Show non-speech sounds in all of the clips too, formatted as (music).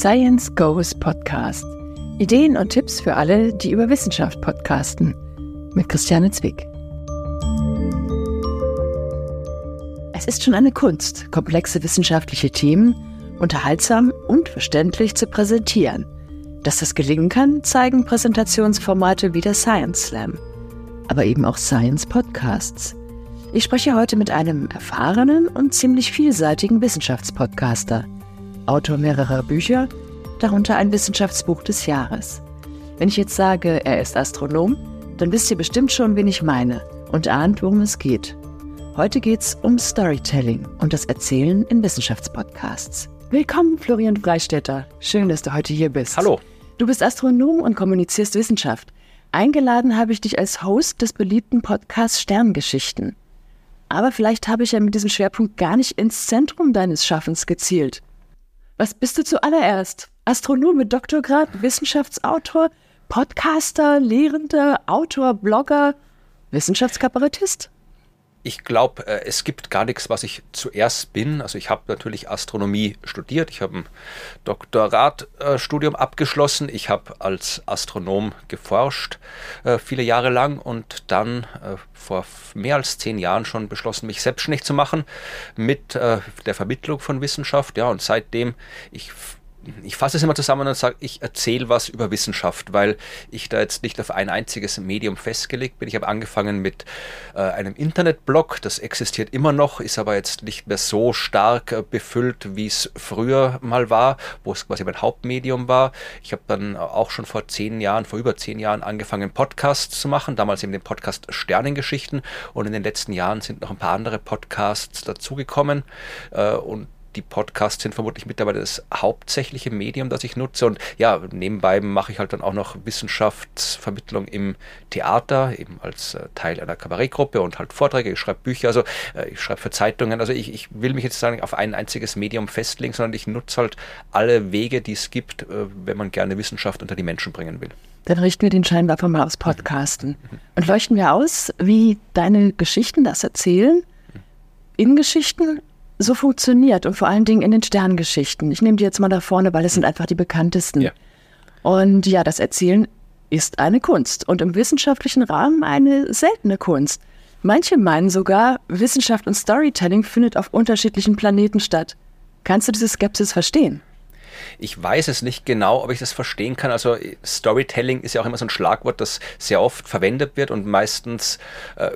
Science Goes Podcast. Ideen und Tipps für alle, die über Wissenschaft podcasten. Mit Christiane Zwick. Es ist schon eine Kunst, komplexe wissenschaftliche Themen unterhaltsam und verständlich zu präsentieren. Dass das gelingen kann, zeigen Präsentationsformate wie der Science Slam, aber eben auch Science Podcasts. Ich spreche heute mit einem erfahrenen und ziemlich vielseitigen Wissenschaftspodcaster, Autor mehrerer Bücher, darunter ein Wissenschaftsbuch des Jahres. Wenn ich jetzt sage, er ist Astronom, dann wisst ihr bestimmt schon, wen ich meine und ahnt, worum es geht. Heute geht's um Storytelling und das Erzählen in Wissenschaftspodcasts. Willkommen, Florian Freistetter. Schön, dass du heute hier bist. Hallo. Du bist Astronom und kommunizierst Wissenschaft. Eingeladen habe ich dich als Host des beliebten Podcasts Sterngeschichten. Aber vielleicht habe ich ja mit diesem Schwerpunkt gar nicht ins Zentrum deines Schaffens gezielt. Was bist du zuallererst? Astronom mit Doktorgrad, Wissenschaftsautor, Podcaster, Lehrender, Autor, Blogger, Wissenschaftskabarettist? Ich glaube, äh, es gibt gar nichts, was ich zuerst bin. Also ich habe natürlich Astronomie studiert. Ich habe ein Doktoratstudium abgeschlossen. Ich habe als Astronom geforscht äh, viele Jahre lang und dann äh, vor mehr als zehn Jahren schon beschlossen, mich selbstständig zu machen mit der Vermittlung von Wissenschaft. Ja, und seitdem ich ich fasse es immer zusammen und sage, ich erzähle was über Wissenschaft, weil ich da jetzt nicht auf ein einziges Medium festgelegt bin. Ich habe angefangen mit äh, einem Internetblog, das existiert immer noch, ist aber jetzt nicht mehr so stark äh, befüllt, wie es früher mal war, wo es quasi mein Hauptmedium war. Ich habe dann auch schon vor zehn Jahren, vor über zehn Jahren angefangen, Podcasts zu machen, damals eben den Podcast Sternengeschichten und in den letzten Jahren sind noch ein paar andere Podcasts dazugekommen äh, und die Podcasts sind vermutlich mittlerweile das hauptsächliche Medium, das ich nutze. Und ja, nebenbei mache ich halt dann auch noch Wissenschaftsvermittlung im Theater, eben als äh, Teil einer Kabarettgruppe und halt Vorträge. Ich schreibe Bücher, also äh, ich schreibe für Zeitungen. Also ich, ich will mich jetzt sagen auf ein einziges Medium festlegen, sondern ich nutze halt alle Wege, die es gibt, äh, wenn man gerne Wissenschaft unter die Menschen bringen will. Dann richten wir den Scheinwerfer mal aufs Podcasten und leuchten wir aus, wie deine Geschichten das erzählen. In Geschichten so funktioniert und vor allen Dingen in den Sterngeschichten. Ich nehme die jetzt mal da vorne, weil es sind einfach die bekanntesten. Ja. Und ja, das Erzählen ist eine Kunst und im wissenschaftlichen Rahmen eine seltene Kunst. Manche meinen sogar, Wissenschaft und Storytelling findet auf unterschiedlichen Planeten statt. Kannst du diese Skepsis verstehen? Ich weiß es nicht genau, ob ich das verstehen kann. Also Storytelling ist ja auch immer so ein Schlagwort, das sehr oft verwendet wird und meistens äh,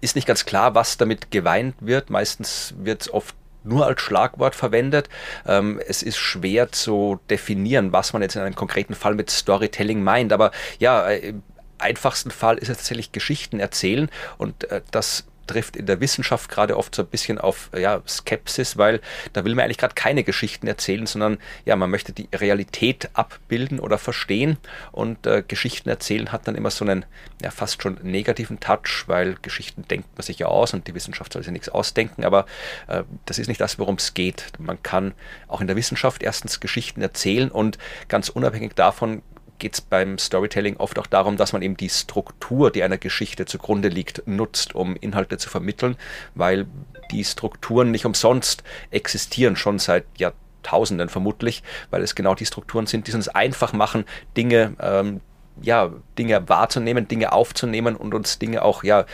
ist nicht ganz klar, was damit geweint wird. Meistens wird es oft nur als Schlagwort verwendet. Ähm, es ist schwer zu definieren, was man jetzt in einem konkreten Fall mit Storytelling meint. Aber ja, äh, einfachsten Fall ist es tatsächlich Geschichten erzählen und äh, das trifft in der Wissenschaft gerade oft so ein bisschen auf ja, Skepsis, weil da will man eigentlich gerade keine Geschichten erzählen, sondern ja, man möchte die Realität abbilden oder verstehen und äh, Geschichten erzählen hat dann immer so einen ja, fast schon negativen Touch, weil Geschichten denkt man sich ja aus und die Wissenschaft soll sich nichts ausdenken, aber äh, das ist nicht das, worum es geht. Man kann auch in der Wissenschaft erstens Geschichten erzählen und ganz unabhängig davon geht es beim Storytelling oft auch darum, dass man eben die Struktur, die einer Geschichte zugrunde liegt, nutzt, um Inhalte zu vermitteln, weil die Strukturen nicht umsonst existieren, schon seit Jahrtausenden vermutlich, weil es genau die Strukturen sind, die es uns einfach machen, Dinge, ähm, ja, Dinge wahrzunehmen, Dinge aufzunehmen und uns Dinge auch ja,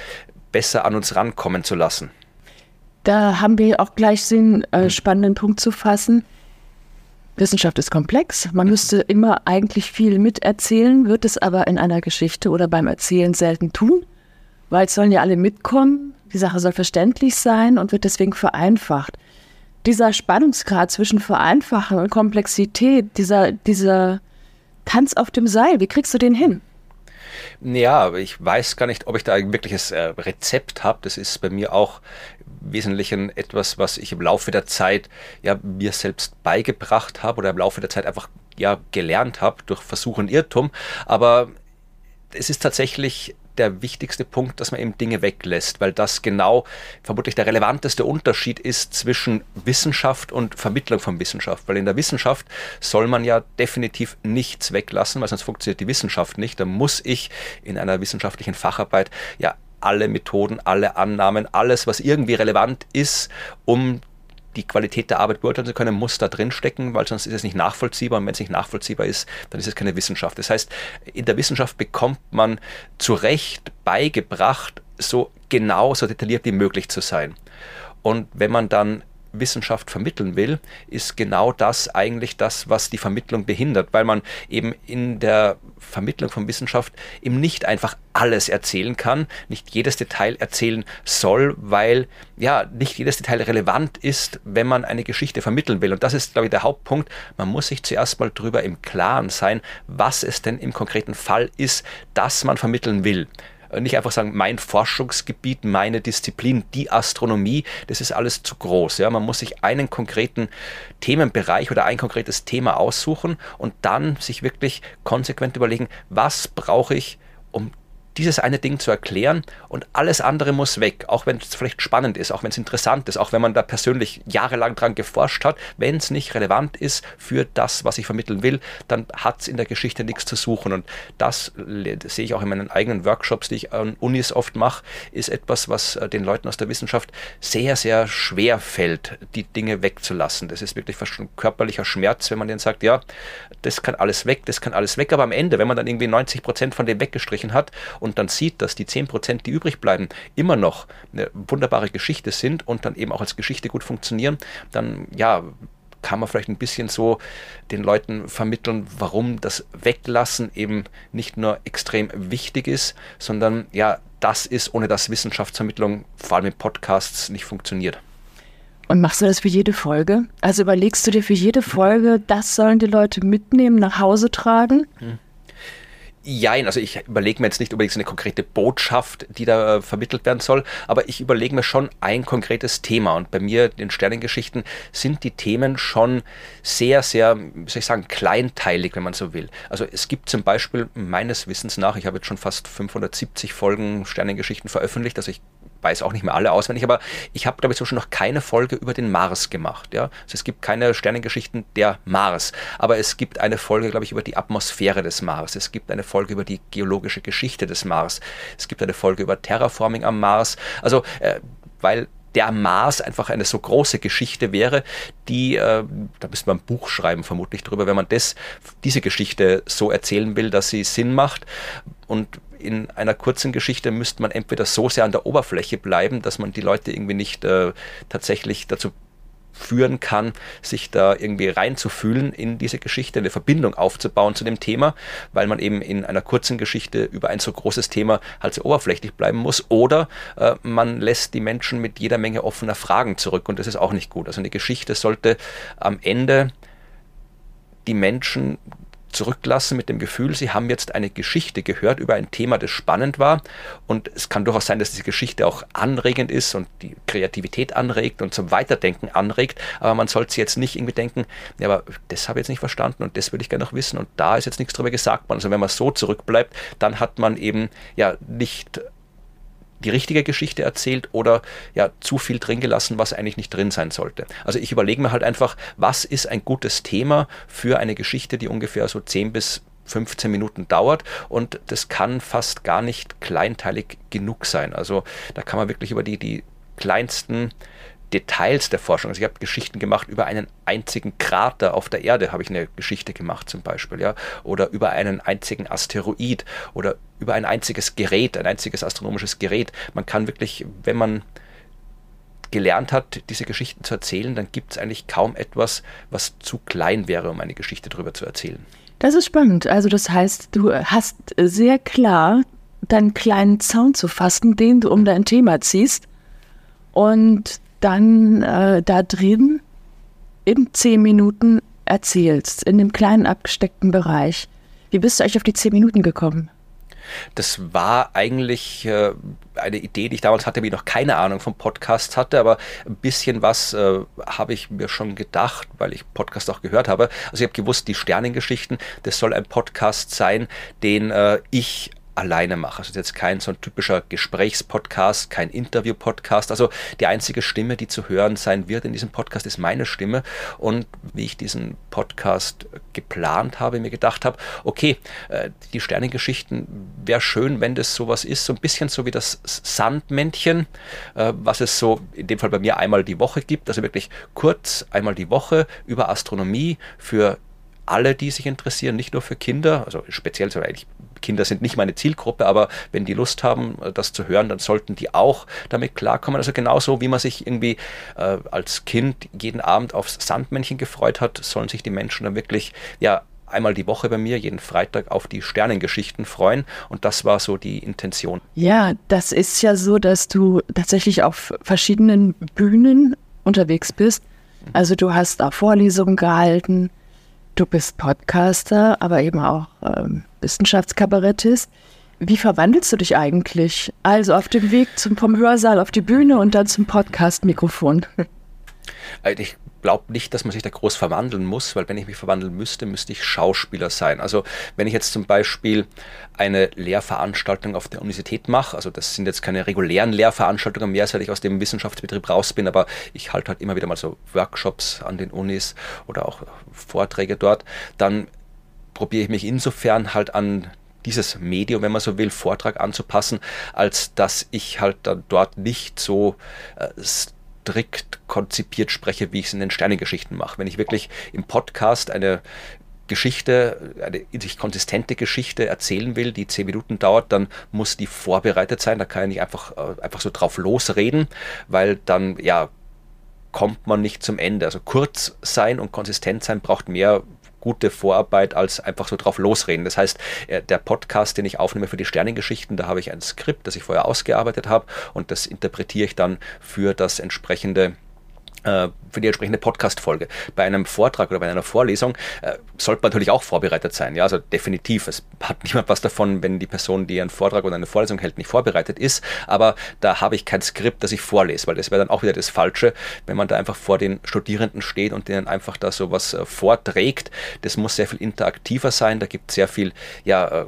besser an uns rankommen zu lassen. Da haben wir auch gleich den äh, spannenden Punkt zu fassen. Wissenschaft ist komplex. Man müsste immer eigentlich viel miterzählen, wird es aber in einer Geschichte oder beim Erzählen selten tun, weil es sollen ja alle mitkommen. Die Sache soll verständlich sein und wird deswegen vereinfacht. Dieser Spannungsgrad zwischen Vereinfachen und Komplexität, dieser, dieser Tanz auf dem Seil, wie kriegst du den hin? Ja, ich weiß gar nicht, ob ich da ein wirkliches äh, Rezept habe. Das ist bei mir auch im Wesentlichen etwas, was ich im Laufe der Zeit ja mir selbst beigebracht habe oder im Laufe der Zeit einfach ja gelernt habe durch Versuch und Irrtum. Aber es ist tatsächlich der wichtigste Punkt, dass man eben Dinge weglässt, weil das genau vermutlich der relevanteste Unterschied ist zwischen Wissenschaft und Vermittlung von Wissenschaft. Weil in der Wissenschaft soll man ja definitiv nichts weglassen, weil sonst funktioniert die Wissenschaft nicht. Da muss ich in einer wissenschaftlichen Facharbeit ja alle Methoden, alle Annahmen, alles, was irgendwie relevant ist, um die Qualität der Arbeit beurteilen zu können, muss da drin stecken, weil sonst ist es nicht nachvollziehbar. Und wenn es nicht nachvollziehbar ist, dann ist es keine Wissenschaft. Das heißt, in der Wissenschaft bekommt man zu Recht beigebracht, so genau, so detailliert wie möglich zu sein. Und wenn man dann Wissenschaft vermitteln will, ist genau das eigentlich das, was die Vermittlung behindert, weil man eben in der Vermittlung von Wissenschaft eben nicht einfach alles erzählen kann, nicht jedes Detail erzählen soll, weil ja nicht jedes Detail relevant ist, wenn man eine Geschichte vermitteln will. Und das ist, glaube ich, der Hauptpunkt. Man muss sich zuerst mal darüber im Klaren sein, was es denn im konkreten Fall ist, das man vermitteln will nicht einfach sagen, mein Forschungsgebiet, meine Disziplin, die Astronomie, das ist alles zu groß. Ja? Man muss sich einen konkreten Themenbereich oder ein konkretes Thema aussuchen und dann sich wirklich konsequent überlegen, was brauche ich, um dieses eine Ding zu erklären und alles andere muss weg, auch wenn es vielleicht spannend ist, auch wenn es interessant ist, auch wenn man da persönlich jahrelang dran geforscht hat. Wenn es nicht relevant ist für das, was ich vermitteln will, dann hat es in der Geschichte nichts zu suchen. Und das, sehe ich auch in meinen eigenen Workshops, die ich an Unis oft mache, ist etwas, was äh, den Leuten aus der Wissenschaft sehr, sehr schwer fällt, die Dinge wegzulassen. Das ist wirklich fast schon körperlicher Schmerz, wenn man denen sagt, ja, das kann alles weg, das kann alles weg, aber am Ende, wenn man dann irgendwie 90 Prozent von dem weggestrichen hat und dann sieht, dass die 10%, die übrig bleiben, immer noch eine wunderbare Geschichte sind und dann eben auch als Geschichte gut funktionieren, dann ja, kann man vielleicht ein bisschen so den Leuten vermitteln, warum das Weglassen eben nicht nur extrem wichtig ist, sondern ja, das ist, ohne dass Wissenschaftsvermittlung vor allem in Podcasts nicht funktioniert. Und machst du das für jede Folge? Also überlegst du dir für jede Folge, das sollen die Leute mitnehmen, nach Hause tragen? Hm. Jein, also ich überlege mir jetzt nicht unbedingt so eine konkrete Botschaft, die da vermittelt werden soll, aber ich überlege mir schon ein konkretes Thema. Und bei mir, den Sternengeschichten, sind die Themen schon sehr, sehr, wie soll ich sagen, kleinteilig, wenn man so will. Also es gibt zum Beispiel meines Wissens nach, ich habe jetzt schon fast 570 Folgen Sternengeschichten veröffentlicht, also ich weiß auch nicht mehr alle auswendig, aber ich habe, glaube ich, so schon noch keine Folge über den Mars gemacht. Ja? Also es gibt keine Sternengeschichten der Mars, aber es gibt eine Folge, glaube ich, über die Atmosphäre des Mars. Es gibt eine Folge über die geologische Geschichte des Mars. Es gibt eine Folge über Terraforming am Mars. Also, äh, weil der Mars einfach eine so große Geschichte wäre, die, äh, da müsste man ein Buch schreiben, vermutlich drüber, wenn man das, diese Geschichte so erzählen will, dass sie Sinn macht. Und in einer kurzen Geschichte müsste man entweder so sehr an der Oberfläche bleiben, dass man die Leute irgendwie nicht äh, tatsächlich dazu führen kann, sich da irgendwie reinzufühlen in diese Geschichte, eine Verbindung aufzubauen zu dem Thema, weil man eben in einer kurzen Geschichte über ein so großes Thema halt so oberflächlich bleiben muss. Oder äh, man lässt die Menschen mit jeder Menge offener Fragen zurück und das ist auch nicht gut. Also eine Geschichte sollte am Ende die Menschen zurücklassen mit dem Gefühl, sie haben jetzt eine Geschichte gehört über ein Thema, das spannend war. Und es kann durchaus sein, dass diese Geschichte auch anregend ist und die Kreativität anregt und zum Weiterdenken anregt. Aber man sollte jetzt nicht irgendwie denken, ja, aber das habe ich jetzt nicht verstanden und das würde ich gerne noch wissen und da ist jetzt nichts drüber gesagt worden. Also wenn man so zurückbleibt, dann hat man eben ja nicht die richtige Geschichte erzählt oder ja zu viel drin gelassen, was eigentlich nicht drin sein sollte. Also ich überlege mir halt einfach, was ist ein gutes Thema für eine Geschichte, die ungefähr so 10 bis 15 Minuten dauert und das kann fast gar nicht kleinteilig genug sein. Also da kann man wirklich über die, die kleinsten Details der Forschung. Also ich habe Geschichten gemacht über einen einzigen Krater auf der Erde, habe ich eine Geschichte gemacht zum Beispiel, ja, oder über einen einzigen Asteroid oder über ein einziges Gerät, ein einziges astronomisches Gerät. Man kann wirklich, wenn man gelernt hat, diese Geschichten zu erzählen, dann gibt es eigentlich kaum etwas, was zu klein wäre, um eine Geschichte darüber zu erzählen. Das ist spannend. Also das heißt, du hast sehr klar deinen kleinen Zaun zu fassen, den du um dein Thema ziehst. Und dann äh, da drin in zehn Minuten erzählst, in dem kleinen abgesteckten Bereich. Wie bist du euch auf die zehn Minuten gekommen? Das war eigentlich äh, eine Idee, die ich damals hatte, wie ich noch keine Ahnung vom Podcast hatte, aber ein bisschen was äh, habe ich mir schon gedacht, weil ich Podcast auch gehört habe. Also ich habe gewusst, die Sternengeschichten, das soll ein Podcast sein, den äh, ich alleine mache. Also jetzt kein so ein typischer Gesprächspodcast, kein Interview-Podcast. Also die einzige Stimme, die zu hören sein wird in diesem Podcast, ist meine Stimme. Und wie ich diesen Podcast geplant habe, mir gedacht habe, okay, äh, die Sternengeschichten wäre schön, wenn das sowas ist, so ein bisschen so wie das Sandmännchen, äh, was es so in dem Fall bei mir einmal die Woche gibt. Also wirklich kurz einmal die Woche über Astronomie für alle, die sich interessieren, nicht nur für Kinder, also speziell so eigentlich Kinder sind nicht meine Zielgruppe, aber wenn die Lust haben, äh, das zu hören, dann sollten die auch damit klarkommen. Also genauso wie man sich irgendwie äh, als Kind jeden Abend aufs Sandmännchen gefreut hat, sollen sich die Menschen dann wirklich ja einmal die Woche bei mir, jeden Freitag auf die Sternengeschichten freuen. Und das war so die Intention. Ja, das ist ja so, dass du tatsächlich auf verschiedenen Bühnen unterwegs bist. Also du hast auch Vorlesungen gehalten, Du bist Podcaster, aber eben auch ähm, Wissenschaftskabarettist. Wie verwandelst du dich eigentlich? Also auf dem Weg zum, vom Hörsaal auf die Bühne und dann zum Podcast-Mikrofon. Äh, ich glaube nicht, dass man sich da groß verwandeln muss, weil wenn ich mich verwandeln müsste, müsste ich Schauspieler sein. Also wenn ich jetzt zum Beispiel eine Lehrveranstaltung auf der Universität mache, also das sind jetzt keine regulären Lehrveranstaltungen mehr, seit ich aus dem Wissenschaftsbetrieb raus bin, aber ich halte halt immer wieder mal so Workshops an den Unis oder auch Vorträge dort, dann probiere ich mich insofern halt an dieses Medium, wenn man so will, Vortrag anzupassen, als dass ich halt dann dort nicht so äh, strikt konzipiert spreche, wie ich es in den Sternengeschichten mache. Wenn ich wirklich im Podcast eine Geschichte, eine in sich konsistente Geschichte erzählen will, die zehn Minuten dauert, dann muss die vorbereitet sein. Da kann ich nicht einfach, äh, einfach so drauf losreden, weil dann, ja, kommt man nicht zum Ende. Also kurz sein und konsistent sein braucht mehr gute Vorarbeit als einfach so drauf losreden. Das heißt, äh, der Podcast, den ich aufnehme für die Sternengeschichten, da habe ich ein Skript, das ich vorher ausgearbeitet habe und das interpretiere ich dann für das entsprechende für die entsprechende Podcast-Folge. Bei einem Vortrag oder bei einer Vorlesung äh, sollte man natürlich auch vorbereitet sein. Ja, also definitiv. Es hat (laughs) niemand was davon, wenn die Person, die einen Vortrag oder eine Vorlesung hält, nicht vorbereitet ist. Aber da habe ich kein Skript, das ich vorlese, weil das wäre dann auch wieder das Falsche, wenn man da einfach vor den Studierenden steht und denen einfach da sowas äh, vorträgt. Das muss sehr viel interaktiver sein. Da gibt es sehr viel, ja, äh,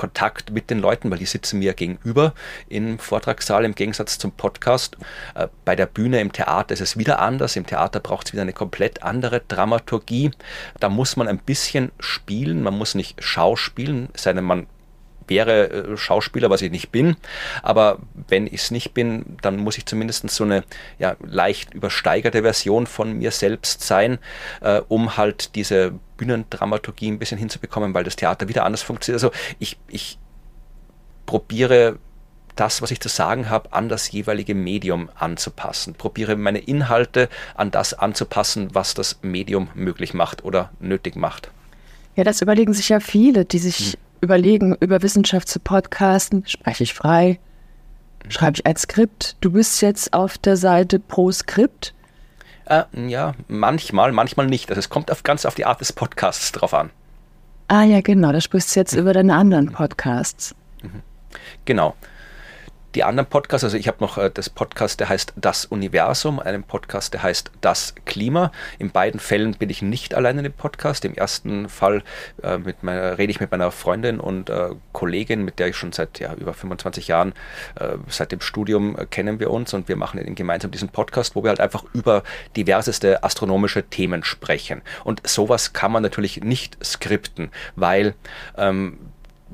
Kontakt mit den Leuten, weil die sitzen mir gegenüber im Vortragssaal im Gegensatz zum Podcast. Äh, bei der Bühne im Theater ist es wieder anders. Im Theater braucht es wieder eine komplett andere Dramaturgie. Da muss man ein bisschen spielen, man muss nicht schauspielen, denn, man wäre äh, Schauspieler, was ich nicht bin. Aber wenn ich es nicht bin, dann muss ich zumindest so eine ja, leicht übersteigerte Version von mir selbst sein, äh, um halt diese Bühnendramaturgie ein bisschen hinzubekommen, weil das Theater wieder anders funktioniert. Also ich, ich probiere das, was ich zu sagen habe, an das jeweilige Medium anzupassen. Probiere meine Inhalte an das anzupassen, was das Medium möglich macht oder nötig macht. Ja, das überlegen sich ja viele, die sich hm. Überlegen, über Wissenschaft zu podcasten. Spreche ich frei? Schreibe ich ein Skript? Du bist jetzt auf der Seite pro Skript. Äh, ja, manchmal, manchmal nicht. Also es kommt auf, ganz auf die Art des Podcasts drauf an. Ah ja, genau. Da sprichst du jetzt mhm. über deine anderen Podcasts. Mhm. Genau die anderen Podcasts, also ich habe noch äh, das Podcast, der heißt Das Universum, einen Podcast, der heißt Das Klima. In beiden Fällen bin ich nicht allein in dem Podcast. Im ersten Fall äh, mit meiner, rede ich mit meiner Freundin und äh, Kollegin, mit der ich schon seit ja, über 25 Jahren, äh, seit dem Studium äh, kennen wir uns und wir machen gemeinsam diesen Podcast, wo wir halt einfach über diverseste astronomische Themen sprechen. Und sowas kann man natürlich nicht skripten, weil ähm,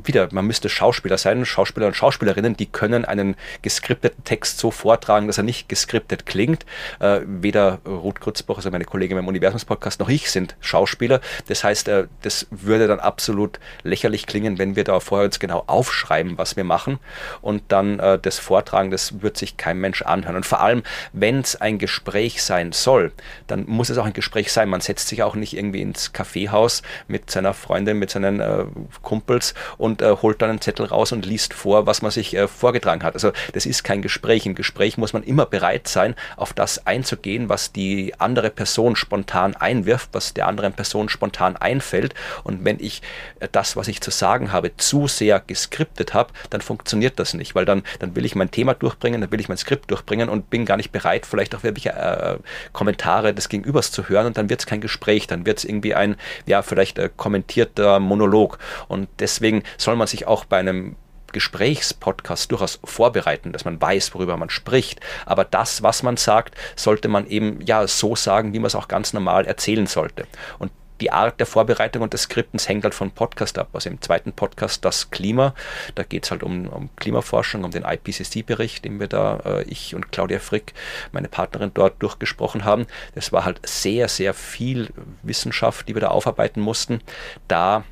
wieder, man müsste Schauspieler sein, Schauspieler und Schauspielerinnen, die können einen geskripteten Text so vortragen, dass er nicht geskriptet klingt. Äh, weder Ruth Grützbach, also meine Kollegin beim Universumspodcast, noch ich sind Schauspieler. Das heißt, äh, das würde dann absolut lächerlich klingen, wenn wir da vorher uns genau aufschreiben, was wir machen und dann äh, das vortragen, das wird sich kein Mensch anhören. Und vor allem, wenn es ein Gespräch sein soll, dann muss es auch ein Gespräch sein. Man setzt sich auch nicht irgendwie ins Kaffeehaus mit seiner Freundin, mit seinen äh, Kumpels und äh, holt dann einen Zettel raus und liest vor, was man sich äh, vorgetragen hat. Also das ist kein Gespräch. Im Gespräch muss man immer bereit sein, auf das einzugehen, was die andere Person spontan einwirft, was der anderen Person spontan einfällt. Und wenn ich äh, das, was ich zu sagen habe, zu sehr geskriptet habe, dann funktioniert das nicht, weil dann, dann will ich mein Thema durchbringen, dann will ich mein Skript durchbringen und bin gar nicht bereit, vielleicht auch wirklich äh, Kommentare des Gegenübers zu hören und dann wird es kein Gespräch, dann wird es irgendwie ein, ja, vielleicht äh, kommentierter Monolog. Und deswegen soll man sich auch bei einem Gesprächspodcast durchaus vorbereiten, dass man weiß, worüber man spricht. Aber das, was man sagt, sollte man eben ja so sagen, wie man es auch ganz normal erzählen sollte. Und die Art der Vorbereitung und des Skriptens hängt halt von Podcast ab. Also im zweiten Podcast das Klima, da geht es halt um, um, Klimaforschung, um den IPCC-Bericht, den wir da, äh, ich und Claudia Frick, meine Partnerin dort durchgesprochen haben. Das war halt sehr, sehr viel Wissenschaft, die wir da aufarbeiten mussten. Da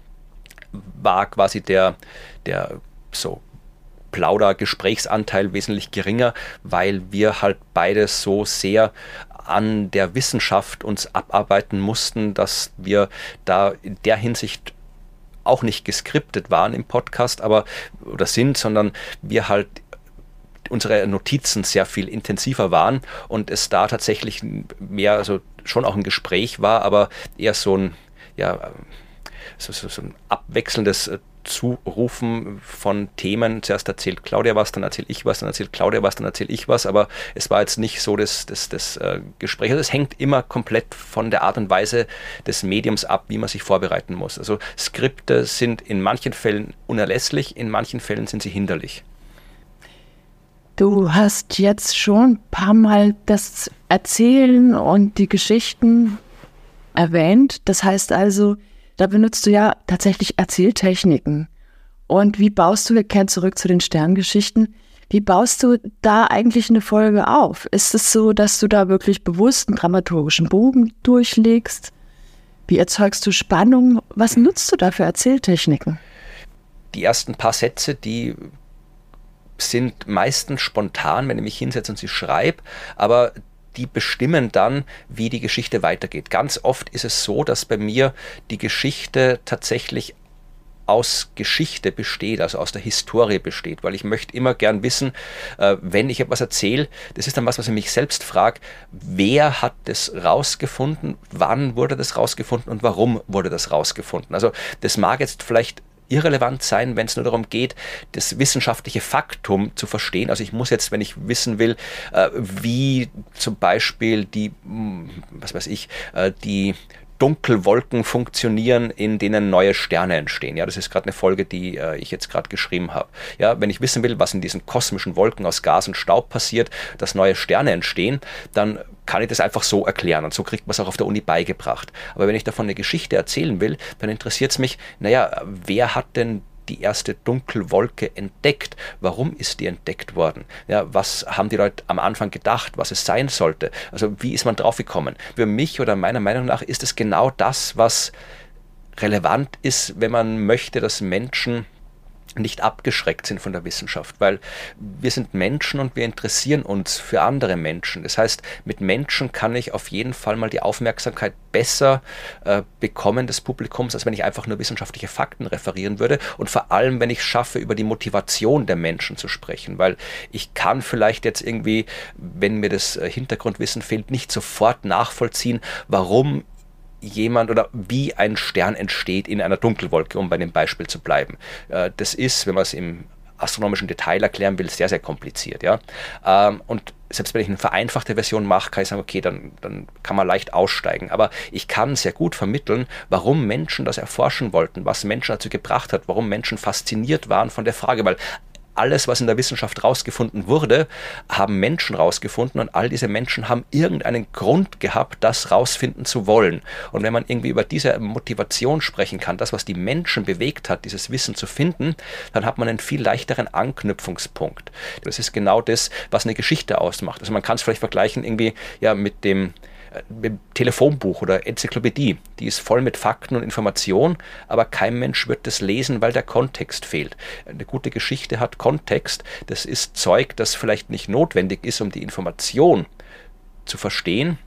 war quasi der, der so Plauder-Gesprächsanteil wesentlich geringer, weil wir halt beide so sehr an der Wissenschaft uns abarbeiten mussten, dass wir da in der Hinsicht auch nicht geskriptet waren im Podcast, aber oder sind, sondern wir halt unsere Notizen sehr viel intensiver waren und es da tatsächlich mehr, also schon auch ein Gespräch war, aber eher so ein, ja, so, so, so ein abwechselndes Zurufen von Themen. Zuerst erzählt Claudia was, dann erzähle ich was, dann erzählt Claudia was, dann erzähle ich was, aber es war jetzt nicht so das, das, das äh, Gespräch. Also es hängt immer komplett von der Art und Weise des Mediums ab, wie man sich vorbereiten muss. Also Skripte sind in manchen Fällen unerlässlich, in manchen Fällen sind sie hinderlich. Du hast jetzt schon ein paar Mal das Erzählen und die Geschichten erwähnt. Das heißt also, da benutzt du ja tatsächlich Erzähltechniken. Und wie baust du, wir kehren zurück zu den Sterngeschichten, wie baust du da eigentlich eine Folge auf? Ist es so, dass du da wirklich bewusst einen dramaturgischen Bogen durchlegst? Wie erzeugst du Spannung? Was nutzt du da für Erzähltechniken? Die ersten paar Sätze, die sind meistens spontan, wenn ich mich hinsetze und sie schreibe, aber die bestimmen dann, wie die Geschichte weitergeht. Ganz oft ist es so, dass bei mir die Geschichte tatsächlich aus Geschichte besteht, also aus der Historie besteht, weil ich möchte immer gern wissen, äh, wenn ich etwas erzähle, das ist dann was, was ich mich selbst frage, wer hat das rausgefunden, wann wurde das rausgefunden und warum wurde das rausgefunden. Also das mag jetzt vielleicht irrelevant sein, wenn es nur darum geht, das wissenschaftliche Faktum zu verstehen. Also ich muss jetzt, wenn ich wissen will, äh, wie zum Beispiel die, hm, was weiß ich, äh, die Dunkelwolken funktionieren, in denen neue Sterne entstehen. Ja, das ist gerade eine Folge, die äh, ich jetzt gerade geschrieben habe. Ja, wenn ich wissen will, was in diesen kosmischen Wolken aus Gas und Staub passiert, dass neue Sterne entstehen, dann kann ich das einfach so erklären und so kriegt man es auch auf der Uni beigebracht. Aber wenn ich davon eine Geschichte erzählen will, dann interessiert es mich, naja, wer hat denn die erste Dunkelwolke entdeckt. Warum ist die entdeckt worden? Ja, was haben die Leute am Anfang gedacht, was es sein sollte? Also wie ist man draufgekommen? Für mich oder meiner Meinung nach ist es genau das, was relevant ist, wenn man möchte, dass Menschen nicht abgeschreckt sind von der Wissenschaft, weil wir sind Menschen und wir interessieren uns für andere Menschen. Das heißt, mit Menschen kann ich auf jeden Fall mal die Aufmerksamkeit besser äh, bekommen des Publikums, als wenn ich einfach nur wissenschaftliche Fakten referieren würde und vor allem, wenn ich schaffe, über die Motivation der Menschen zu sprechen, weil ich kann vielleicht jetzt irgendwie, wenn mir das äh, Hintergrundwissen fehlt, nicht sofort nachvollziehen, warum jemand oder wie ein Stern entsteht in einer Dunkelwolke, um bei dem Beispiel zu bleiben. Äh, das ist, wenn man es im astronomischen Detail erklären will, sehr, sehr kompliziert. Ja? Ähm, und selbst wenn ich eine vereinfachte Version mache, kann ich sagen, okay, dann, dann kann man leicht aussteigen. Aber ich kann sehr gut vermitteln, warum Menschen das erforschen wollten, was Menschen dazu gebracht hat, warum Menschen fasziniert waren von der Frage, weil alles, was in der Wissenschaft rausgefunden wurde, haben Menschen rausgefunden und all diese Menschen haben irgendeinen Grund gehabt, das rausfinden zu wollen. Und wenn man irgendwie über diese Motivation sprechen kann, das, was die Menschen bewegt hat, dieses Wissen zu finden, dann hat man einen viel leichteren Anknüpfungspunkt. Das ist genau das, was eine Geschichte ausmacht. Also man kann es vielleicht vergleichen irgendwie ja mit dem Telefonbuch oder Enzyklopädie. Die ist voll mit Fakten und Informationen, aber kein Mensch wird das lesen, weil der Kontext fehlt. Eine gute Geschichte hat Kontext. Das ist Zeug, das vielleicht nicht notwendig ist, um die Information zu verstehen,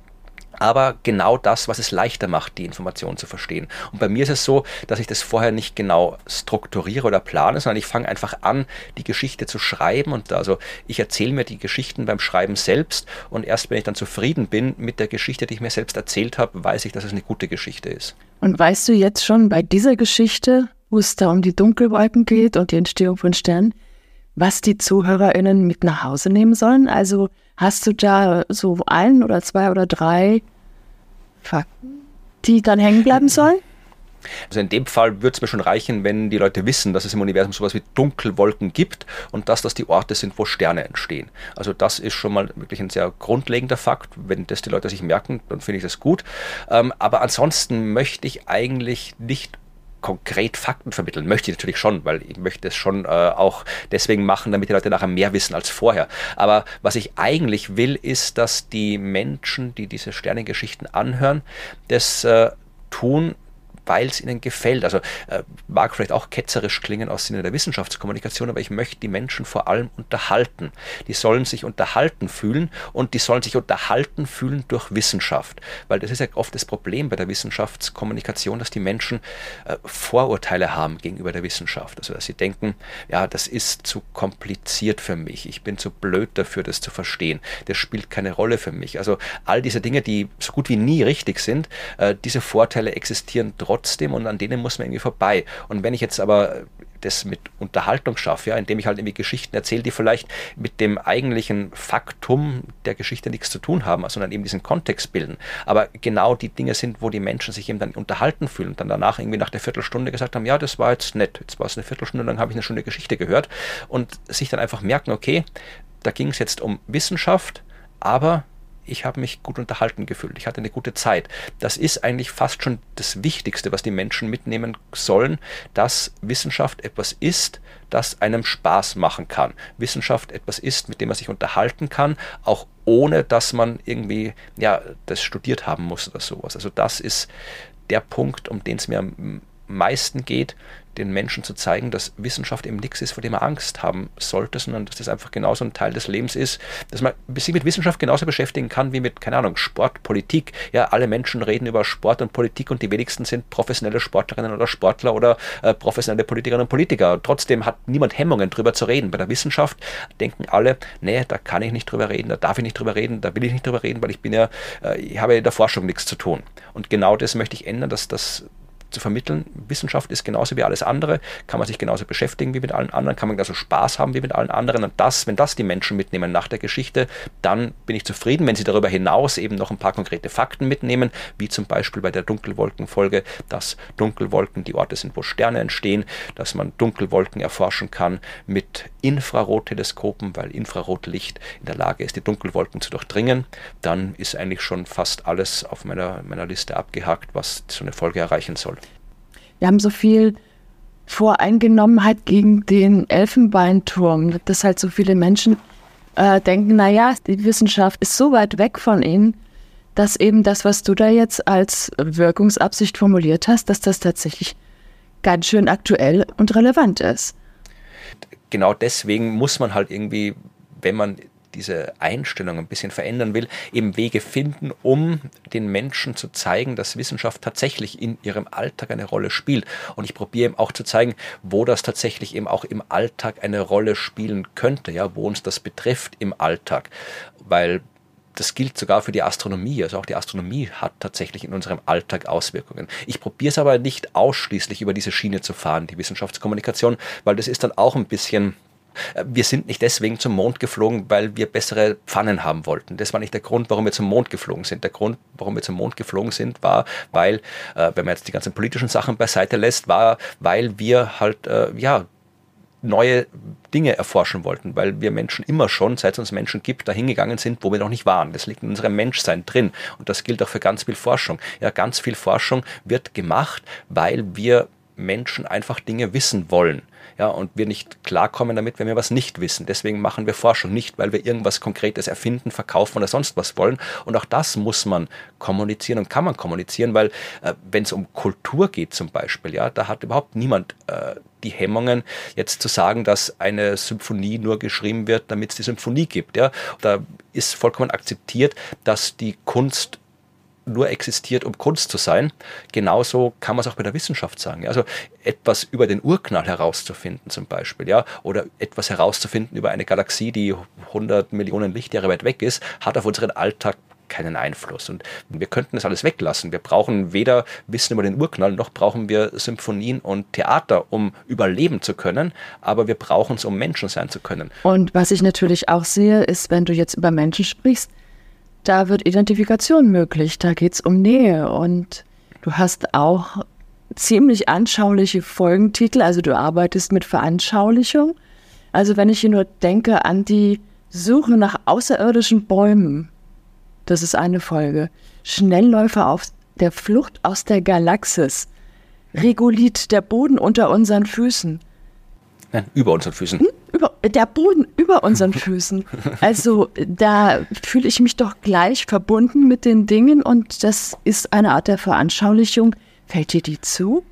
aber genau das, was es leichter macht, die Information zu verstehen. Und bei mir ist es so, dass ich das vorher nicht genau strukturiere oder plane, sondern ich fange einfach an, die Geschichte zu schreiben und also ich erzähle mir die Geschichten beim Schreiben selbst und erst wenn ich dann zufrieden bin mit der Geschichte, die ich mir selbst erzählt habe, weiß ich, dass es eine gute Geschichte ist. Und weißt du jetzt schon bei dieser Geschichte, wo es da um die Dunkelwolken geht und die Entstehung von Sternen, was die ZuhörerInnen mit nach Hause nehmen sollen? Also Hast du da so ein oder zwei oder drei Fakten, die dann hängen bleiben sollen? Also in dem Fall würde es mir schon reichen, wenn die Leute wissen, dass es im Universum sowas wie Dunkelwolken gibt und dass das die Orte sind, wo Sterne entstehen. Also das ist schon mal wirklich ein sehr grundlegender Fakt. Wenn das die Leute sich merken, dann finde ich das gut. Ähm, aber ansonsten möchte ich eigentlich nicht konkret Fakten vermitteln. Möchte ich natürlich schon, weil ich möchte es schon äh, auch deswegen machen, damit die Leute nachher mehr wissen als vorher. Aber was ich eigentlich will, ist, dass die Menschen, die diese Sternengeschichten anhören, das äh, tun, weil es ihnen gefällt. Also äh, mag vielleicht auch ketzerisch klingen aus Sinne der Wissenschaftskommunikation, aber ich möchte die Menschen vor allem unterhalten. Die sollen sich unterhalten fühlen und die sollen sich unterhalten fühlen durch Wissenschaft. Weil das ist ja oft das Problem bei der Wissenschaftskommunikation, dass die Menschen äh, Vorurteile haben gegenüber der Wissenschaft. Also dass sie denken, ja, das ist zu kompliziert für mich, ich bin zu blöd dafür, das zu verstehen, das spielt keine Rolle für mich. Also all diese Dinge, die so gut wie nie richtig sind, äh, diese Vorteile existieren trotzdem trotzdem und an denen muss man irgendwie vorbei. Und wenn ich jetzt aber das mit Unterhaltung schaffe, ja, indem ich halt irgendwie Geschichten erzähle, die vielleicht mit dem eigentlichen Faktum der Geschichte nichts zu tun haben, sondern eben diesen Kontext bilden. Aber genau die Dinge sind, wo die Menschen sich eben dann unterhalten fühlen und dann danach irgendwie nach der Viertelstunde gesagt haben, ja, das war jetzt nett, jetzt war es eine Viertelstunde, dann habe ich eine schöne Geschichte gehört und sich dann einfach merken, okay, da ging es jetzt um Wissenschaft, aber ich habe mich gut unterhalten gefühlt, ich hatte eine gute Zeit. Das ist eigentlich fast schon das Wichtigste, was die Menschen mitnehmen sollen, dass Wissenschaft etwas ist, das einem Spaß machen kann. Wissenschaft etwas ist, mit dem man sich unterhalten kann, auch ohne dass man irgendwie ja, das studiert haben muss oder sowas. Also das ist der Punkt, um den es mir am meisten geht, den Menschen zu zeigen, dass Wissenschaft eben nichts ist, vor dem man Angst haben sollte, sondern dass das einfach genauso ein Teil des Lebens ist, dass man sich mit Wissenschaft genauso beschäftigen kann wie mit, keine Ahnung, Sport, Politik. Ja, alle Menschen reden über Sport und Politik und die wenigsten sind professionelle Sportlerinnen oder Sportler oder äh, professionelle Politikerinnen und Politiker. Trotzdem hat niemand Hemmungen, drüber zu reden. Bei der Wissenschaft denken alle, nee, da kann ich nicht drüber reden, da darf ich nicht drüber reden, da will ich nicht drüber reden, weil ich bin ja, äh, ich habe in der Forschung nichts zu tun. Und genau das möchte ich ändern, dass das zu vermitteln. Wissenschaft ist genauso wie alles andere, kann man sich genauso beschäftigen wie mit allen anderen, kann man genauso Spaß haben wie mit allen anderen. Und das, wenn das die Menschen mitnehmen nach der Geschichte, dann bin ich zufrieden. Wenn sie darüber hinaus eben noch ein paar konkrete Fakten mitnehmen, wie zum Beispiel bei der Dunkelwolkenfolge, dass Dunkelwolken die Orte sind, wo Sterne entstehen, dass man Dunkelwolken erforschen kann mit Infrarotteleskopen, weil Infrarotlicht in der Lage ist, die Dunkelwolken zu durchdringen, dann ist eigentlich schon fast alles auf meiner, meiner Liste abgehakt, was so eine Folge erreichen soll. Wir haben so viel Voreingenommenheit gegen den Elfenbeinturm, dass halt so viele Menschen äh, denken, naja, die Wissenschaft ist so weit weg von ihnen, dass eben das, was du da jetzt als Wirkungsabsicht formuliert hast, dass das tatsächlich ganz schön aktuell und relevant ist. Genau deswegen muss man halt irgendwie, wenn man diese Einstellung ein bisschen verändern will, eben Wege finden, um den Menschen zu zeigen, dass Wissenschaft tatsächlich in ihrem Alltag eine Rolle spielt. Und ich probiere eben auch zu zeigen, wo das tatsächlich eben auch im Alltag eine Rolle spielen könnte, ja, wo uns das betrifft im Alltag. Weil das gilt sogar für die Astronomie. Also auch die Astronomie hat tatsächlich in unserem Alltag Auswirkungen. Ich probiere es aber nicht ausschließlich über diese Schiene zu fahren, die Wissenschaftskommunikation, weil das ist dann auch ein bisschen wir sind nicht deswegen zum Mond geflogen, weil wir bessere Pfannen haben wollten. Das war nicht der Grund, warum wir zum Mond geflogen sind. Der Grund, warum wir zum Mond geflogen sind, war, weil, äh, wenn man jetzt die ganzen politischen Sachen beiseite lässt, war, weil wir halt, äh, ja, neue Dinge erforschen wollten, weil wir Menschen immer schon, seit es uns Menschen gibt, dahin gegangen sind, wo wir noch nicht waren. Das liegt in unserem Menschsein drin und das gilt auch für ganz viel Forschung. Ja, ganz viel Forschung wird gemacht, weil wir Menschen einfach Dinge wissen wollen ja, und wir nicht klarkommen damit, wenn wir was nicht wissen. Deswegen machen wir Forschung nicht, weil wir irgendwas Konkretes erfinden, verkaufen oder sonst was wollen. Und auch das muss man kommunizieren und kann man kommunizieren, weil äh, wenn es um Kultur geht zum Beispiel, ja, da hat überhaupt niemand äh, die Hemmungen, jetzt zu sagen, dass eine Symphonie nur geschrieben wird, damit es die Symphonie gibt. Ja. Da ist vollkommen akzeptiert, dass die Kunst nur existiert, um Kunst zu sein. Genauso kann man es auch bei der Wissenschaft sagen. Also etwas über den Urknall herauszufinden zum Beispiel, ja, oder etwas herauszufinden über eine Galaxie, die 100 Millionen Lichtjahre weit weg ist, hat auf unseren Alltag keinen Einfluss. Und wir könnten das alles weglassen. Wir brauchen weder Wissen über den Urknall, noch brauchen wir Symphonien und Theater, um überleben zu können, aber wir brauchen es, um Menschen sein zu können. Und was ich natürlich auch sehe, ist, wenn du jetzt über Menschen sprichst, da wird Identifikation möglich, da geht es um Nähe und du hast auch ziemlich anschauliche Folgentitel. Also du arbeitest mit Veranschaulichung. Also wenn ich hier nur denke an die Suche nach außerirdischen Bäumen, das ist eine Folge. Schnellläufer auf der Flucht aus der Galaxis. Regolith, der Boden unter unseren Füßen. Nein, über unseren Füßen. Hm? Über, der Boden über unseren Füßen. (laughs) Also da fühle ich mich doch gleich verbunden mit den Dingen und das ist eine Art der Veranschaulichung. Fällt dir die zu?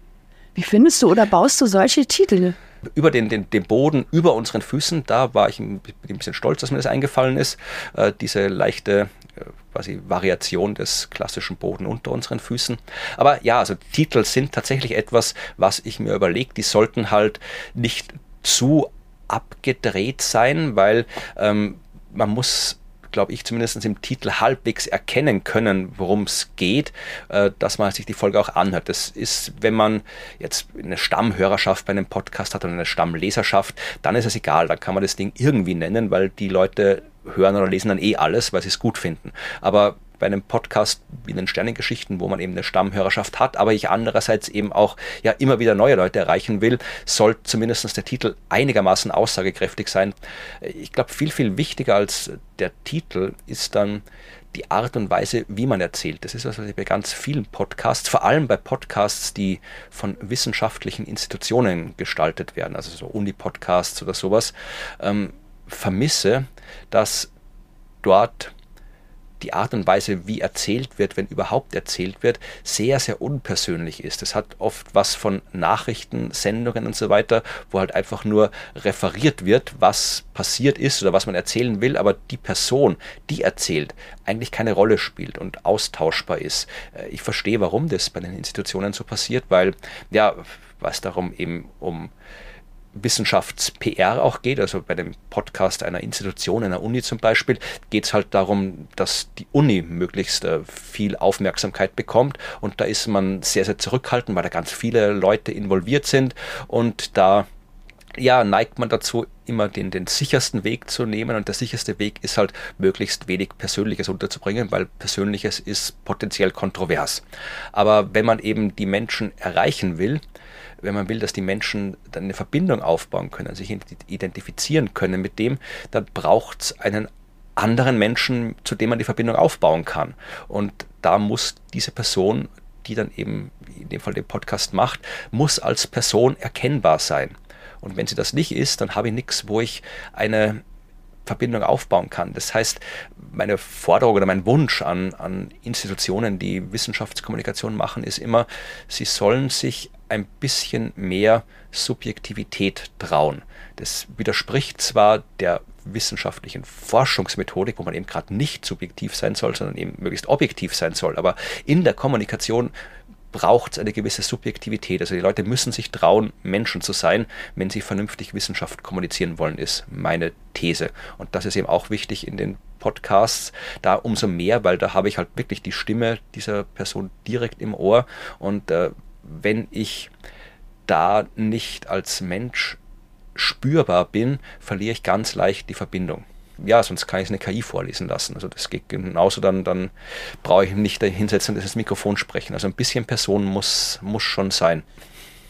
Wie findest du oder baust du solche Titel? über den, den, den Boden, über unseren Füßen, da war ich ein, bisschen stolz, dass mir das eingefallen ist. Äh, diese leichte äh, quasi Variation des klassischen Boden unter unseren Füßen. Aber ja, also Titel sind tatsächlich etwas, was ich mir überlege. Die sollten halt nicht zu abgedreht sein, weil ähm, man muss glaube ich, zumindest im Titel halbwegs erkennen können, worum es geht, äh, dass man sich die Folge auch anhört. Das ist, wenn man jetzt eine Stammhörerschaft bei einem Podcast hat oder eine Stammleserschaft, dann ist es egal, dann kann man das Ding irgendwie nennen, weil die Leute hören oder lesen dann eh alles, weil sie es gut finden. Aber bei einem Podcast wie den Sternengeschichten, wo man eben eine Stammhörerschaft hat, aber ich andererseits eben auch ja immer wieder neue Leute erreichen will, soll zumindest der Titel einigermaßen aussagekräftig sein. Ich glaube, viel, viel wichtiger als der Titel ist dann die Art und Weise, wie man erzählt. Das ist was, was ich bei ganz vielen Podcasts, vor allem bei Podcasts, die von wissenschaftlichen Institutionen gestaltet werden, also so Uni-Podcasts oder sowas, ähm, vermisse, dass dort die Art und Weise, wie erzählt wird, wenn überhaupt erzählt wird, sehr, sehr unpersönlich ist. Es hat oft was von Nachrichtensendungen und so weiter, wo halt einfach nur referiert wird, was passiert ist oder was man erzählen will, aber die Person, die erzählt, eigentlich keine Rolle spielt und austauschbar ist. Äh, ich verstehe, warum das bei den Institutionen so passiert, weil ja, was darum eben um Wissenschafts-PR auch geht, also bei dem Podcast einer Institution, einer Uni zum Beispiel, geht es halt darum, dass die Uni möglichst äh, viel Aufmerksamkeit bekommt. Und da ist man sehr, sehr zurückhaltend, weil da ganz viele Leute involviert sind. Und da ja, neigt man dazu, immer den, den sichersten Weg zu nehmen. Und der sicherste Weg ist halt möglichst wenig Persönliches unterzubringen, weil Persönliches ist potenziell kontrovers. Aber wenn man eben die Menschen erreichen will, wenn man will, dass die Menschen dann eine Verbindung aufbauen können, sich identifizieren können mit dem, dann braucht es einen anderen Menschen, zu dem man die Verbindung aufbauen kann. Und da muss diese Person, die dann eben in dem Fall den Podcast macht, muss als Person erkennbar sein. Und wenn sie das nicht ist, dann habe ich nichts, wo ich eine Verbindung aufbauen kann. Das heißt, meine Forderung oder mein Wunsch an, an Institutionen, die Wissenschaftskommunikation machen, ist immer, sie sollen sich ein bisschen mehr Subjektivität trauen. Das widerspricht zwar der wissenschaftlichen Forschungsmethodik, wo man eben gerade nicht subjektiv sein soll, sondern eben möglichst objektiv sein soll, aber in der Kommunikation braucht es eine gewisse Subjektivität. Also die Leute müssen sich trauen, Menschen zu sein, wenn sie vernünftig Wissenschaft kommunizieren wollen, ist meine These. Und das ist eben auch wichtig in den Podcasts, da umso mehr, weil da habe ich halt wirklich die Stimme dieser Person direkt im Ohr und äh, wenn ich da nicht als Mensch spürbar bin, verliere ich ganz leicht die Verbindung. Ja, sonst kann ich es eine KI vorlesen lassen. Also das geht genauso, dann, dann brauche ich nicht da hinsetzen und das Mikrofon sprechen. Also ein bisschen Person muss, muss schon sein.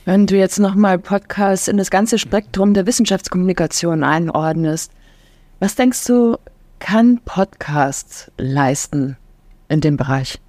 Wenn du jetzt nochmal Podcasts in das ganze Spektrum der Wissenschaftskommunikation einordnest, was denkst du, kann Podcast leisten in dem Bereich?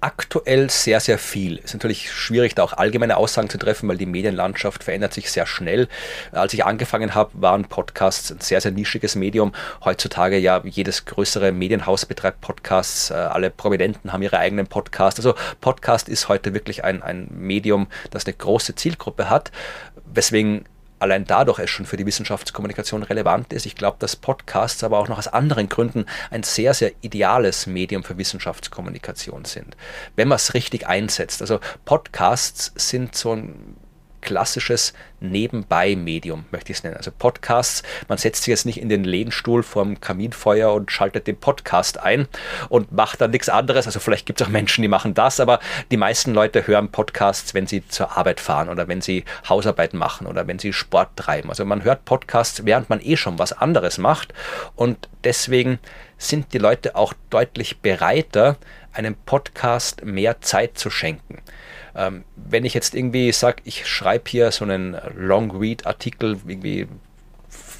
Aktuell sehr, sehr viel. Es ist natürlich schwierig, da auch allgemeine Aussagen zu treffen, weil die Medienlandschaft verändert sich sehr schnell. Als ich angefangen habe, waren Podcasts ein sehr, sehr nischiges Medium. Heutzutage ja jedes größere Medienhaus betreibt Podcasts. Äh, alle Prominenten haben ihre eigenen Podcasts. Also Podcast ist heute wirklich ein, ein Medium, das eine große Zielgruppe hat, weswegen allein dadurch es schon für die Wissenschaftskommunikation relevant ist. Ich glaube, dass Podcasts aber auch noch aus anderen Gründen ein sehr, sehr ideales Medium für Wissenschaftskommunikation sind, wenn man es richtig einsetzt. Also Podcasts sind so ein klassisches Nebenbei-Medium, möchte ich es nennen. Also Podcasts, man setzt sich jetzt nicht in den Lehnstuhl vorm Kaminfeuer und schaltet den Podcast ein und macht dann nichts anderes. Also vielleicht gibt es auch Menschen, die machen das, aber die meisten Leute hören Podcasts, wenn sie zur Arbeit fahren oder wenn sie Hausarbeit machen oder wenn sie Sport treiben. Also man hört Podcasts, während man eh schon was anderes macht und deswegen sind die Leute auch deutlich bereiter, einem Podcast mehr Zeit zu schenken. Ähm, wenn ich jetzt irgendwie sage, ich schreibe hier so einen Long-Read-Artikel, irgendwie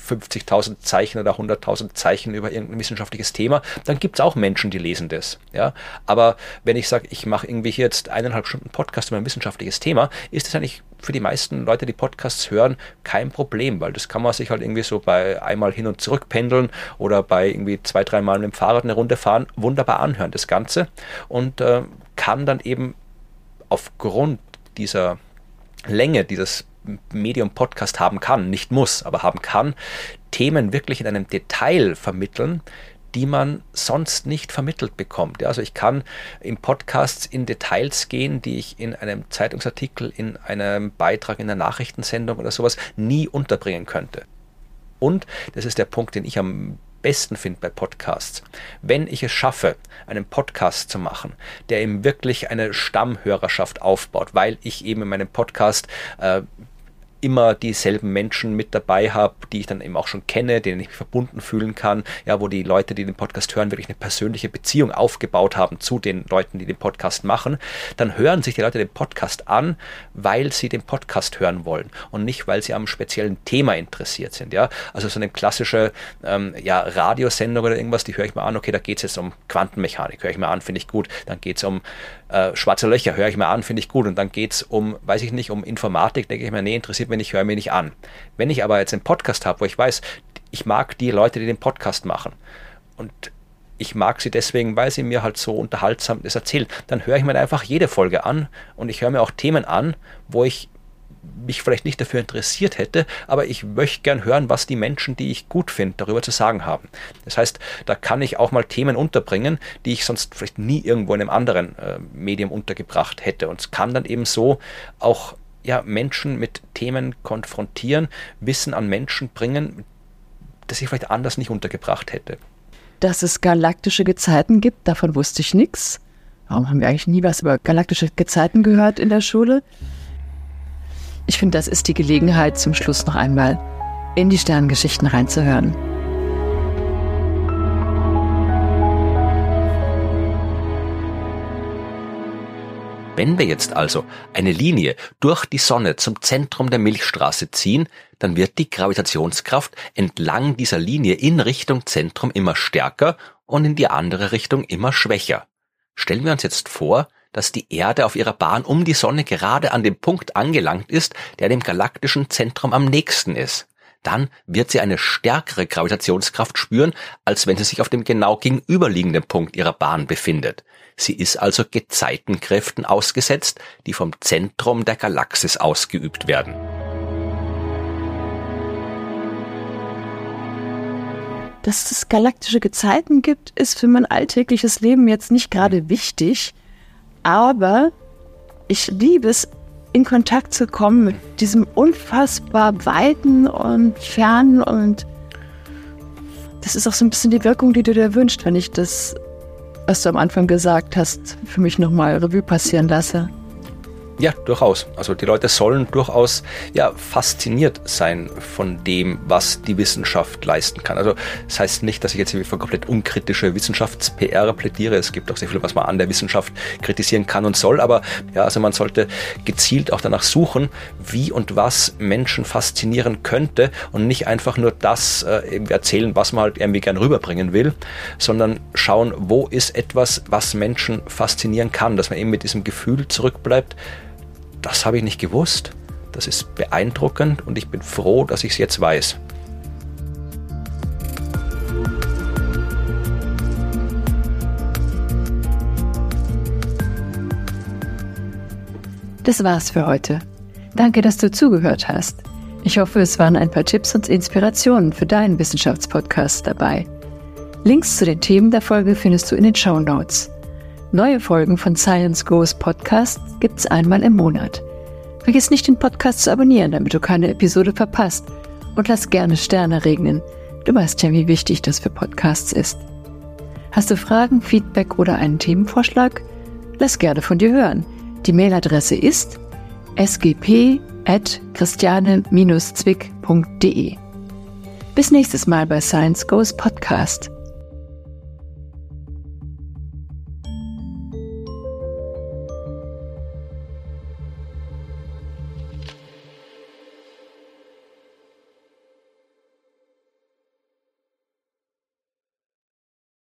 50.000 Zeichen oder 100.000 Zeichen über irgendein wissenschaftliches Thema, dann gibt es auch Menschen, die lesen das. Ja? Aber wenn ich sage, ich mache irgendwie hier jetzt eineinhalb Stunden Podcast über ein wissenschaftliches Thema, ist das eigentlich für die meisten Leute, die Podcasts hören, kein Problem, weil das kann man sich halt irgendwie so bei einmal hin und zurück pendeln oder bei irgendwie zwei, dreimal mit dem Fahrrad eine Runde fahren, wunderbar anhören, das Ganze. Und äh, kann dann eben aufgrund dieser Länge dieses Medium Podcast haben kann, nicht muss, aber haben kann, Themen wirklich in einem Detail vermitteln, die man sonst nicht vermittelt bekommt. Ja, also ich kann im Podcast in Details gehen, die ich in einem Zeitungsartikel, in einem Beitrag, in einer Nachrichtensendung oder sowas nie unterbringen könnte. Und das ist der Punkt, den ich am besten finde bei Podcasts. Wenn ich es schaffe, einen Podcast zu machen, der eben wirklich eine Stammhörerschaft aufbaut, weil ich eben in meinem Podcast äh, immer dieselben Menschen mit dabei habe, die ich dann eben auch schon kenne, denen ich mich verbunden fühlen kann, ja, wo die Leute, die den Podcast hören, wirklich eine persönliche Beziehung aufgebaut haben zu den Leuten, die den Podcast machen, dann hören sich die Leute den Podcast an, weil sie den Podcast hören wollen und nicht, weil sie am speziellen Thema interessiert sind, ja. Also so eine klassische ähm, ja, Radiosendung oder irgendwas, die höre ich mal an, okay, da geht es jetzt um Quantenmechanik, höre ich mal an, finde ich gut, dann geht es um äh, schwarze Löcher, höre ich mir an, finde ich gut. Und dann geht es um, weiß ich nicht, um Informatik, denke ich mir, nee, interessiert mich nicht, höre mir nicht an. Wenn ich aber jetzt einen Podcast habe, wo ich weiß, ich mag die Leute, die den Podcast machen und ich mag sie deswegen, weil sie mir halt so unterhaltsam das erzählen, dann höre ich mir einfach jede Folge an und ich höre mir auch Themen an, wo ich mich vielleicht nicht dafür interessiert hätte, aber ich möchte gern hören, was die Menschen, die ich gut finde, darüber zu sagen haben. Das heißt, da kann ich auch mal Themen unterbringen, die ich sonst vielleicht nie irgendwo in einem anderen äh, Medium untergebracht hätte. Und es kann dann eben so auch ja, Menschen mit Themen konfrontieren, Wissen an Menschen bringen, das ich vielleicht anders nicht untergebracht hätte. Dass es galaktische Gezeiten gibt, davon wusste ich nichts. Warum haben wir eigentlich nie was über galaktische Gezeiten gehört in der Schule? Ich finde, das ist die Gelegenheit, zum Schluss noch einmal in die Sternengeschichten reinzuhören. Wenn wir jetzt also eine Linie durch die Sonne zum Zentrum der Milchstraße ziehen, dann wird die Gravitationskraft entlang dieser Linie in Richtung Zentrum immer stärker und in die andere Richtung immer schwächer. Stellen wir uns jetzt vor, dass die Erde auf ihrer Bahn um die Sonne gerade an dem Punkt angelangt ist, der dem galaktischen Zentrum am nächsten ist. Dann wird sie eine stärkere Gravitationskraft spüren, als wenn sie sich auf dem genau gegenüberliegenden Punkt ihrer Bahn befindet. Sie ist also Gezeitenkräften ausgesetzt, die vom Zentrum der Galaxis ausgeübt werden. Dass es galaktische Gezeiten gibt, ist für mein alltägliches Leben jetzt nicht gerade wichtig. Aber ich liebe es, in Kontakt zu kommen mit diesem unfassbar weiten und fernen und das ist auch so ein bisschen die Wirkung, die du dir wünschst, wenn ich das, was du am Anfang gesagt hast, für mich nochmal Revue passieren lasse. Ja, durchaus. Also die Leute sollen durchaus ja fasziniert sein von dem, was die Wissenschaft leisten kann. Also das heißt nicht, dass ich jetzt für komplett unkritische Wissenschafts-PR plädiere. Es gibt auch sehr viel, was man an der Wissenschaft kritisieren kann und soll. Aber ja, also man sollte gezielt auch danach suchen, wie und was Menschen faszinieren könnte und nicht einfach nur das äh, erzählen, was man halt irgendwie gern rüberbringen will, sondern schauen, wo ist etwas, was Menschen faszinieren kann, dass man eben mit diesem Gefühl zurückbleibt, das habe ich nicht gewusst. Das ist beeindruckend und ich bin froh, dass ich es jetzt weiß. Das war's für heute. Danke, dass du zugehört hast. Ich hoffe, es waren ein paar Tipps und Inspirationen für deinen Wissenschaftspodcast dabei. Links zu den Themen der Folge findest du in den Show Notes. Neue Folgen von Science Goes Podcast gibt's einmal im Monat. Vergiss nicht, den Podcast zu abonnieren, damit du keine Episode verpasst. Und lass gerne Sterne regnen. Du weißt ja, wie wichtig das für Podcasts ist. Hast du Fragen, Feedback oder einen Themenvorschlag? Lass gerne von dir hören. Die Mailadresse ist sgp.christiane-zwick.de. Bis nächstes Mal bei Science Goes Podcast.